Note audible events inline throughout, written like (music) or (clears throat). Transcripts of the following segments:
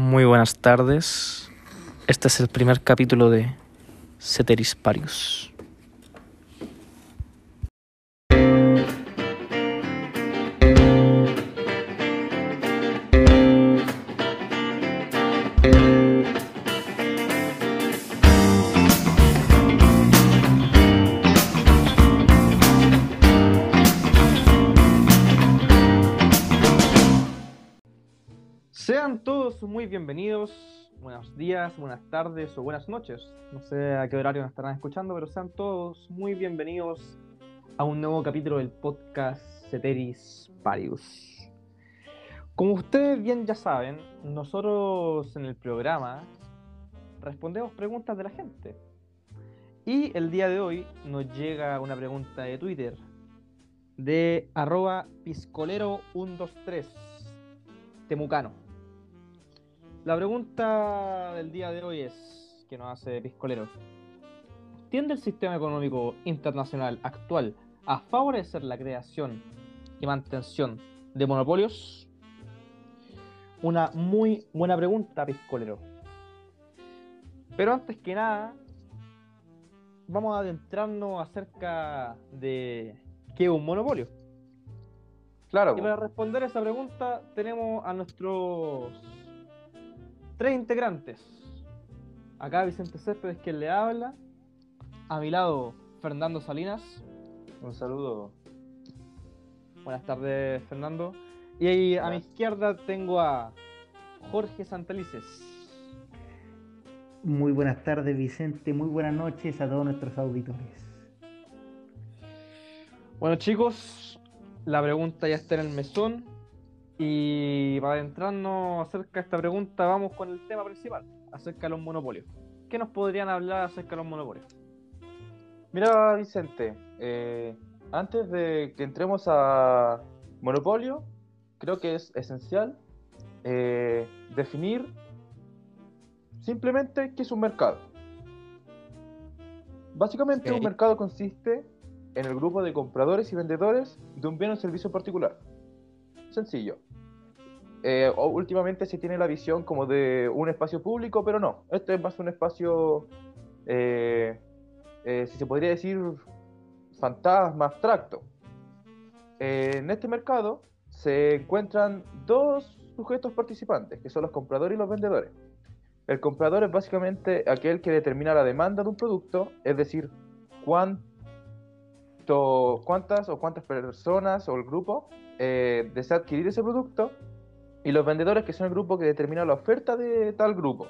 Muy buenas tardes. Este es el primer capítulo de Ceteris Parius. Buenos días, buenas tardes o buenas noches. No sé a qué horario nos estarán escuchando, pero sean todos muy bienvenidos a un nuevo capítulo del podcast Ceteris Parius. Como ustedes bien ya saben, nosotros en el programa respondemos preguntas de la gente. Y el día de hoy nos llega una pregunta de Twitter de arroba piscolero123 temucano. La pregunta del día de hoy es, que nos hace Piscolero, ¿tiende el sistema económico internacional actual a favorecer la creación y mantención de monopolios? Una muy buena pregunta, Piscolero. Pero antes que nada, vamos a adentrarnos acerca de qué es un monopolio. Claro. Y para responder esa pregunta tenemos a nuestros tres integrantes. Acá Vicente Céspedes quien le habla. A mi lado Fernando Salinas. Un saludo. Buenas tardes Fernando. Y ahí a mi izquierda tengo a Jorge Santelices. Muy buenas tardes Vicente, muy buenas noches a todos nuestros auditores. Bueno chicos, la pregunta ya está en el mesón. Y para adentrarnos acerca de esta pregunta, vamos con el tema principal, acerca de los monopolios. ¿Qué nos podrían hablar acerca de los monopolios? Mira, Vicente, eh, antes de que entremos a monopolio, creo que es esencial eh, definir simplemente qué es un mercado. Básicamente, un mercado consiste en el grupo de compradores y vendedores de un bien o servicio particular. Sencillo. Eh, últimamente se tiene la visión como de un espacio público, pero no. Este es más un espacio, eh, eh, si se podría decir, fantasma, abstracto. Eh, en este mercado se encuentran dos sujetos participantes, que son los compradores y los vendedores. El comprador es básicamente aquel que determina la demanda de un producto, es decir, cuánto, cuántas o cuántas personas o el grupo desea adquirir ese producto, y los vendedores que son el grupo que determina la oferta de tal grupo,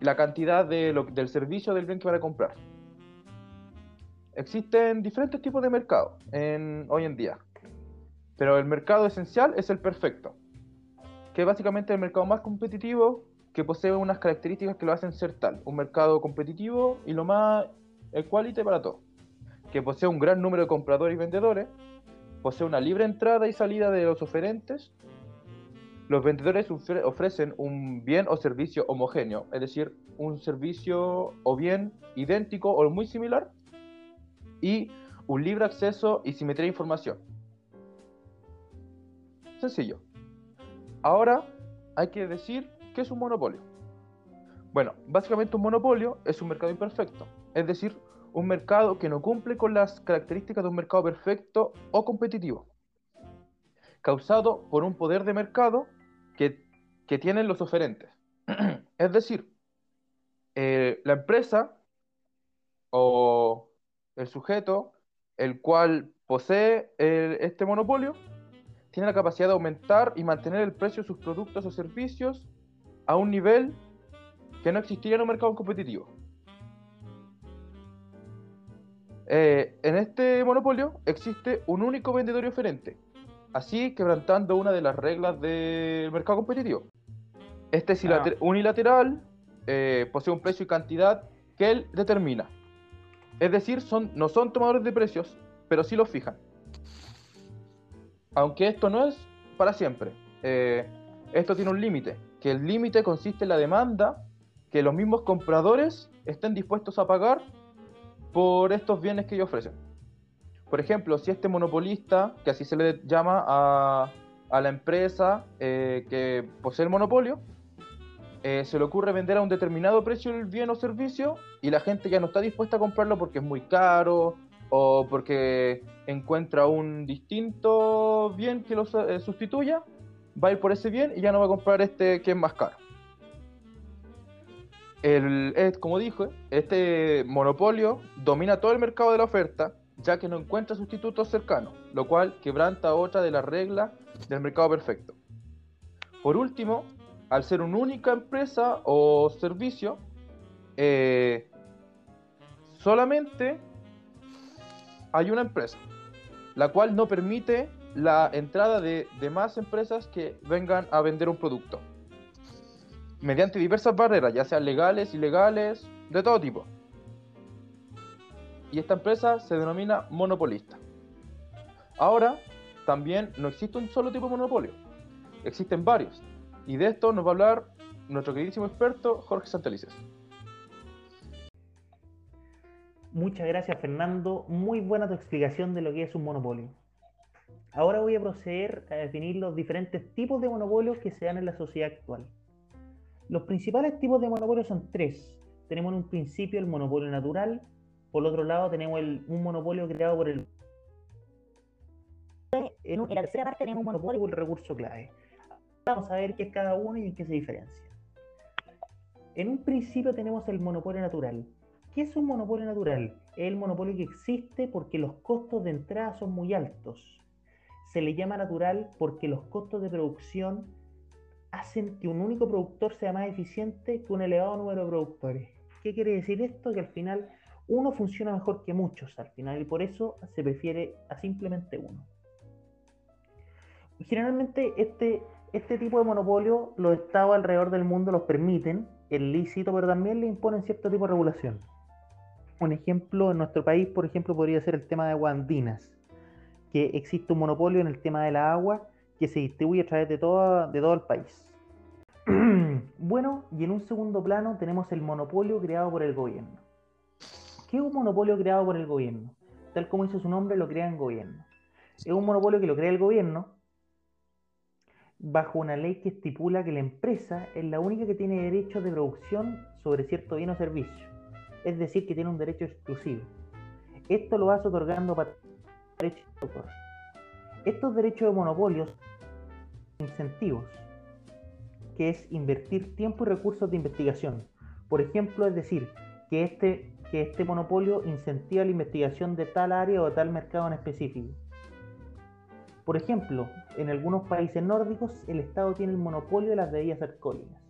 y la cantidad de lo- del servicio del bien que van a comprar. Existen diferentes tipos de mercado en, hoy en día, pero el mercado esencial es el perfecto, que es básicamente el mercado más competitivo que posee unas características que lo hacen ser tal, un mercado competitivo y lo más equality para todos, que posee un gran número de compradores y vendedores, posee una libre entrada y salida de los oferentes, los vendedores ofre- ofrecen un bien o servicio homogéneo, es decir, un servicio o bien idéntico o muy similar, y un libre acceso y simetría de información. Sencillo. Ahora hay que decir qué es un monopolio. Bueno, básicamente un monopolio es un mercado imperfecto, es decir, un mercado que no cumple con las características de un mercado perfecto o competitivo, causado por un poder de mercado que, tienen los oferentes. (clears throat) es decir, eh, la empresa o el sujeto, el cual posee este monopolio, tiene la capacidad de aumentar y mantener el precio de sus productos o servicios a un nivel que no existiría en un mercado competitivo. Eh, en este monopolio existe un único vendedor y oferente, así quebrantando una de las reglas del mercado competitivo. Este es Ah. ilater- unilateral, eh, posee un precio y cantidad que él determina. Es decir, son, no son tomadores de precios, pero sí los fijan. Aunque esto no es para siempre. Eh, esto tiene un límite, que el límite consiste en la demanda que los mismos compradores estén dispuestos a pagar por estos bienes que ellos ofrecen. Por ejemplo, si este monopolista, que así se le llama a, a la empresa eh, que posee el monopolio, eh, se le ocurre vender a un determinado precio el bien o servicio y la gente ya no está dispuesta a comprarlo porque es muy caro o porque encuentra un distinto bien que lo eh, sustituya, va a ir por ese bien y ya no va a comprar este que es más caro. El, como dije, este monopolio domina todo el mercado de la oferta, ya que no encuentra sustitutos cercanos, lo cual quebranta otra de las reglas del mercado perfecto. Por último, al ser una única empresa o servicio, eh, solamente hay una empresa, la cual no permite la entrada de, más empresas que vengan a vender un producto. Mediante diversas barreras, ya sean legales, ilegales, de todo tipo. Y esta empresa se denomina monopolista. Ahora, también no existe un solo tipo de monopolio. Existen varios. Y de esto nos va a hablar nuestro queridísimo experto Jorge Santelices. Muchas gracias Fernando, muy buena tu explicación de lo que es un monopolio. Ahora voy a proceder a definir los diferentes tipos de monopolios que se dan en la sociedad actual. Los principales tipos de monopolios son tres. Tenemos en un principio el monopolio natural, por otro lado tenemos un monopolio creado por el... En, la tercera parte tenemos un monopolio por el recurso clave. Vamos a ver qué es cada uno y en qué se diferencia. En un principio tenemos el monopolio natural. ¿Qué es un monopolio natural? Es el monopolio que existe porque los costos de entrada son muy altos. Se le llama natural porque los costos de producción hacen que un único productor sea más eficiente que un elevado número de productores. ¿Qué quiere decir esto? Que al final uno funciona mejor que muchos al final y por eso se prefiere a simplemente uno. Generalmente este, este tipo de monopolio los estados alrededor del mundo los permiten, es lícito, pero también le imponen cierto tipo de regulación. Un ejemplo en nuestro país, por ejemplo, podría ser el tema de guandinas, que existe un monopolio en el tema de la agua que se distribuye a través de de todo el país. (clears throat) bueno, y en un segundo plano tenemos el monopolio creado por el gobierno. ¿Qué es un monopolio creado por el gobierno? Tal como dice su nombre, lo crea el gobierno. Es un monopolio que lo crea el gobierno bajo una ley que estipula que la empresa es la única que tiene derechos de producción sobre cierto bien o servicio es decir, que tiene un derecho exclusivo. Esto lo vas otorgando para derechos de autor. Estos derechos de monopolios incentivos, que es invertir tiempo y recursos de investigación. Por ejemplo, es decir, que este, que este monopolio incentiva la investigación de tal área o de tal mercado en específico. Por ejemplo, en algunos países nórdicos el Estado tiene el monopolio de las bebidas alcohólicas.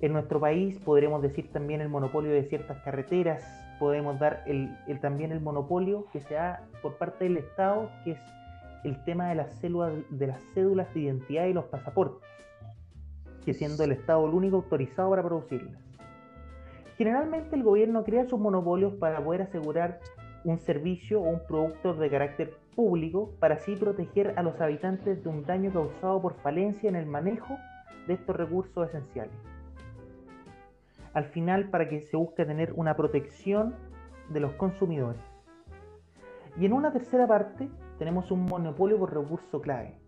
En nuestro país podremos decir también el monopolio de ciertas carreteras, podemos dar el, también el monopolio que se da por parte del Estado, que es el tema de las, de las cédulas de identidad y los pasaportes, que siendo el Estado el único autorizado para producirlas. Generalmente el gobierno crea sus monopolios para poder asegurar un servicio o un producto de carácter público para así proteger a los habitantes de un daño causado por falencia en el manejo de estos recursos esenciales al final para que se busque tener una protección de los consumidores. Y en una tercera parte tenemos un monopolio por recurso clave.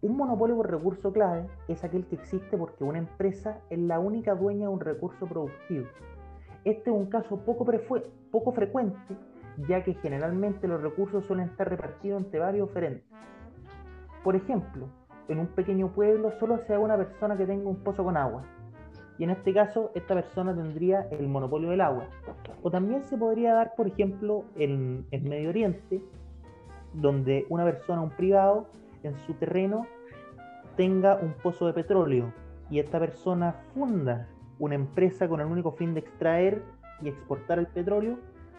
Un monopolio por recurso clave es aquel que existe porque una empresa es la única dueña de un recurso productivo. Este es un caso poco, frecuente, ya que generalmente los recursos suelen estar repartidos entre varios oferentes. Por ejemplo, en un pequeño pueblo solo sea una persona que tenga un pozo con agua, y en este caso esta persona tendría el monopolio del agua. O también se podría dar, por ejemplo, en, el Medio Oriente, donde una persona, un privado, en su terreno tenga un pozo de petróleo y esta persona funda una empresa con el único fin de extraer y exportar el petróleo,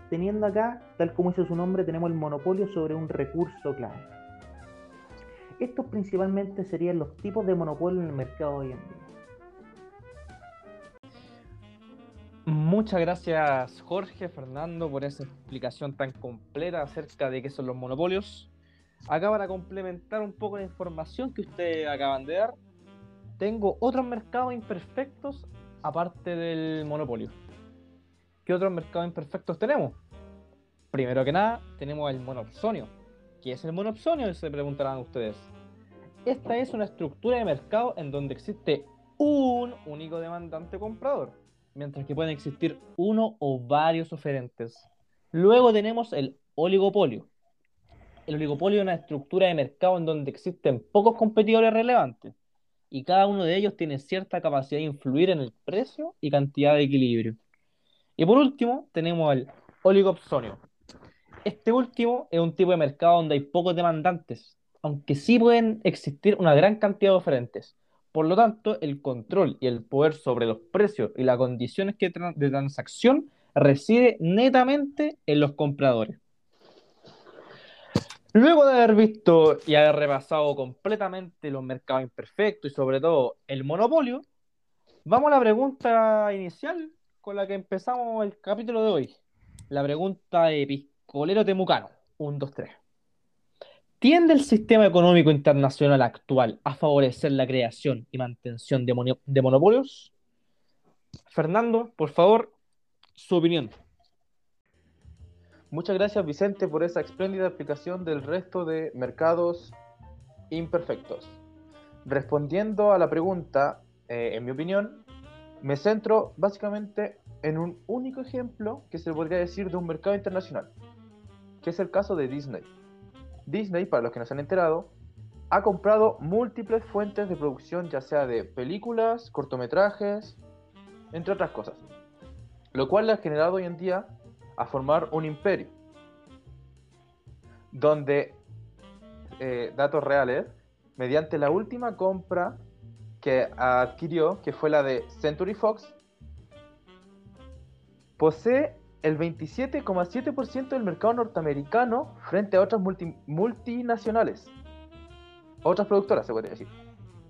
teniendo acá, tal como dice su nombre, tenemos el monopolio sobre un recurso clave. Estos principalmente serían los tipos de monopolio en el mercado hoy en día. Muchas gracias Jorge, Fernando, por esa explicación tan completa acerca de qué son los monopolios. Acá para complementar un poco la información que ustedes acaban de dar, tengo otros mercados imperfectos aparte del monopolio. ¿Qué otros mercados imperfectos tenemos? Primero que nada, tenemos el monopsonio. ¿Qué es el monopsonio? Se preguntarán ustedes. Esta es una estructura de mercado en donde existe un único demandante comprador, mientras que pueden existir uno o varios oferentes. Luego tenemos el oligopolio. El oligopolio es una estructura de mercado en donde existen pocos competidores relevantes y cada uno de ellos tiene cierta capacidad de influir en el precio y cantidad de equilibrio. Y por último, tenemos el oligopsonio. Este último es un tipo de mercado donde hay pocos demandantes, aunque sí pueden existir una gran cantidad de oferentes. Por lo tanto, el control y el poder sobre los precios y las condiciones de transacción reside netamente en los compradores. Luego de haber visto y haber repasado completamente los mercados imperfectos y sobre todo el monopolio, vamos a la pregunta inicial con la que empezamos el capítulo de hoy. La pregunta de Piscolero Temucano. 1, 2, 3. ¿Tiende el sistema económico internacional actual a favorecer la creación y mantención de, de monopolios? Fernando, por favor, su opinión. Muchas gracias Vicente por esa espléndida explicación del resto de mercados imperfectos. Respondiendo a la pregunta, eh, en mi opinión, me centro básicamente en un único ejemplo que se podría decir de un mercado internacional, que es el caso de Disney. Disney, para los que no se han enterado, ha comprado múltiples fuentes de producción, ya sea de películas, cortometrajes, entre otras cosas, lo cual le ha generado hoy en día a formar un imperio, donde, eh, datos reales, mediante la última compra que adquirió, que fue la de Century Fox, posee el 27,7% del mercado norteamericano frente a otras multinacionales. Otras productoras, se puede decir.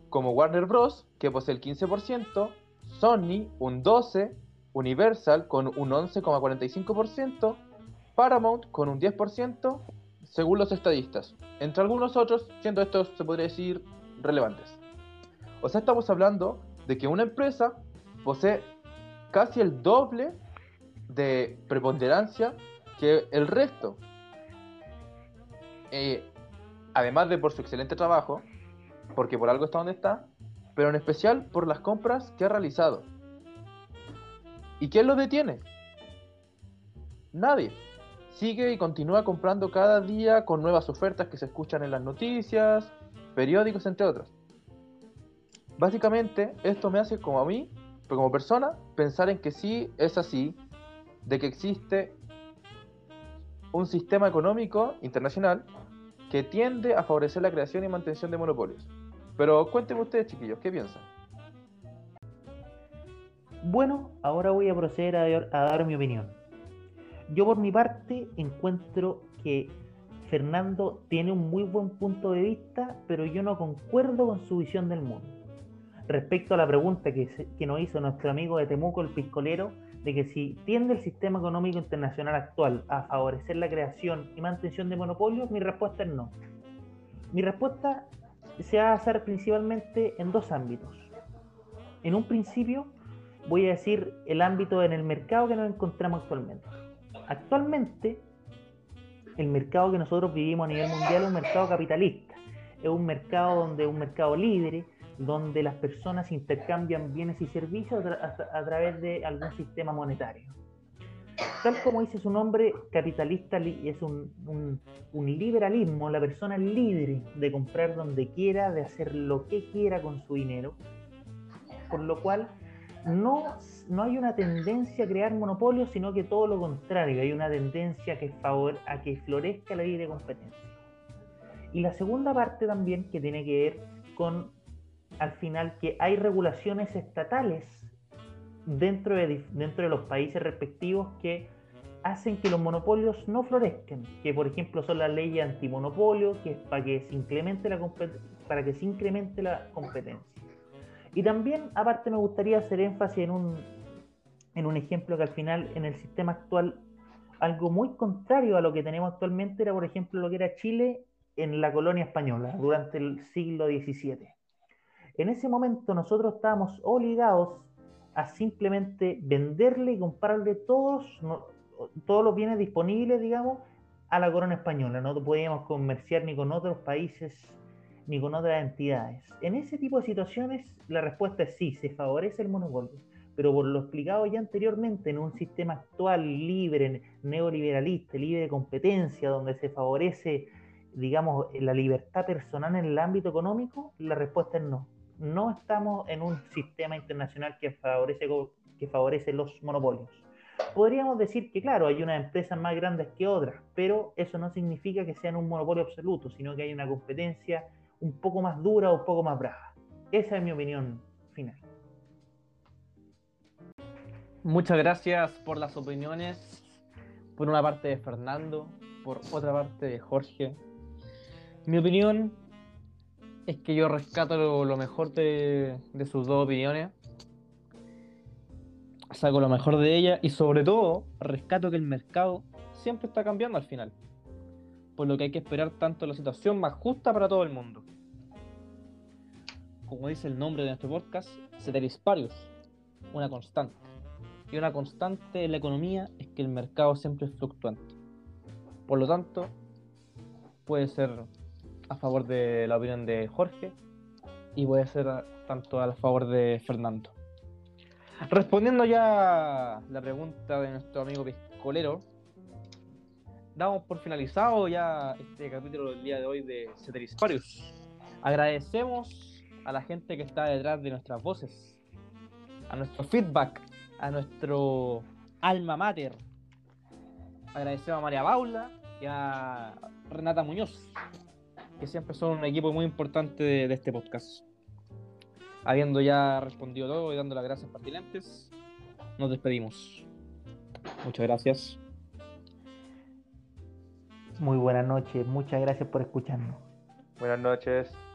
Como Warner Bros., que posee el 15%, Sony un 12%, Universal con un 11,45%, Paramount con un 10%, según los estadistas, entre algunos otros, siendo estos, se podría decir, relevantes. O sea, estamos hablando de que una empresa posee casi el doble de preponderancia que el resto. Eh, además de por su excelente trabajo, porque por algo está donde está, pero en especial por las compras que ha realizado. ¿Y quién lo detiene? Nadie. Sigue y continúa comprando cada día con nuevas ofertas que se escuchan en las noticias, periódicos, entre otros. Básicamente, esto me hace como a mí, como persona, pensar en que sí es así, de que existe un sistema económico internacional que tiende a favorecer la creación y mantención de monopolios. Pero cuéntenme ustedes, chiquillos, ¿qué piensan? Bueno, ahora voy a proceder a, dar mi opinión. Yo por mi parte encuentro que Fernando tiene un muy buen punto de vista, pero yo no concuerdo con su visión del mundo. Respecto a la pregunta que, que nos hizo nuestro amigo de Temuco, el piscolero, de que si tiende el sistema económico internacional actual a favorecer la creación y mantención de monopolios, mi respuesta es no. Mi respuesta se va a hacer principalmente en dos ámbitos. En un principio, voy a decir el ámbito en el mercado que nos encontramos actualmente. Actualmente, el mercado que nosotros vivimos a nivel mundial es un mercado capitalista. Es un mercado donde un mercado libre, donde las personas intercambian bienes y servicios a, través de algún sistema monetario. Tal como dice su nombre, capitalista es un, un liberalismo, la persona es libre de comprar donde quiera, de hacer lo que quiera con su dinero, por lo cual no, no hay una tendencia a crear monopolios, sino que todo lo contrario, hay una tendencia que favor, a que florezca la libre competencia. Y la segunda parte también que tiene que ver con, al final, que hay regulaciones estatales dentro de, dentro de los países respectivos que hacen que los monopolios no florezcan, que por ejemplo son las leyes antimonopolio, que es para que se incremente la, para que se incremente la competencia. Y también, aparte, me gustaría hacer énfasis en un, en un ejemplo que al final, en el sistema actual, algo muy contrario a lo que tenemos actualmente era, por ejemplo, lo que era Chile en la colonia española durante el siglo XVII. En ese momento nosotros estábamos obligados a simplemente venderle y comprarle todos, todos los bienes disponibles, digamos, a la corona española. No podíamos comerciar ni con otros países ni con otras entidades. En ese tipo de situaciones la respuesta es sí, se favorece el monopolio, pero por lo explicado ya anteriormente, en un sistema actual libre, neoliberalista, libre de competencia, donde se favorece, digamos, la libertad personal en el ámbito económico, la respuesta es no. No estamos en un sistema internacional que favorece, que favorece los monopolios. Podríamos decir que, claro, hay unas empresas más grandes que otras, pero eso no significa que sean un monopolio absoluto, sino que hay una competencia un poco más dura o un poco más brava. Esa es mi opinión final. Muchas gracias por las opiniones, por una parte de Fernando, por otra parte de Jorge. Mi opinión es que yo rescato lo, mejor de, sus dos opiniones saco lo mejor de ella y sobre todo rescato que el mercado siempre está cambiando al final. Por lo que hay que esperar tanto la situación más justa para todo el mundo. Como dice el nombre de nuestro podcast, Ceteris Parius, una constante. Y una constante en la economía es que el mercado siempre es fluctuante. Por lo tanto, puede ser a favor de la opinión de Jorge y puede ser tanto a favor de Fernando. Respondiendo ya la pregunta de nuestro amigo piscolero, damos por finalizado ya este capítulo del día de hoy de Ceteris. Agradecemos a la gente que está detrás de nuestras voces, a nuestro feedback, a nuestro alma mater. Agradecemos a María Paula y a Renata Muñoz, que siempre son un equipo muy importante de este podcast habiendo ya respondido todo y dando las gracias pertinentes, nos despedimos. Muchas gracias. Muy buenas noches, muchas gracias por escucharnos. Buenas noches.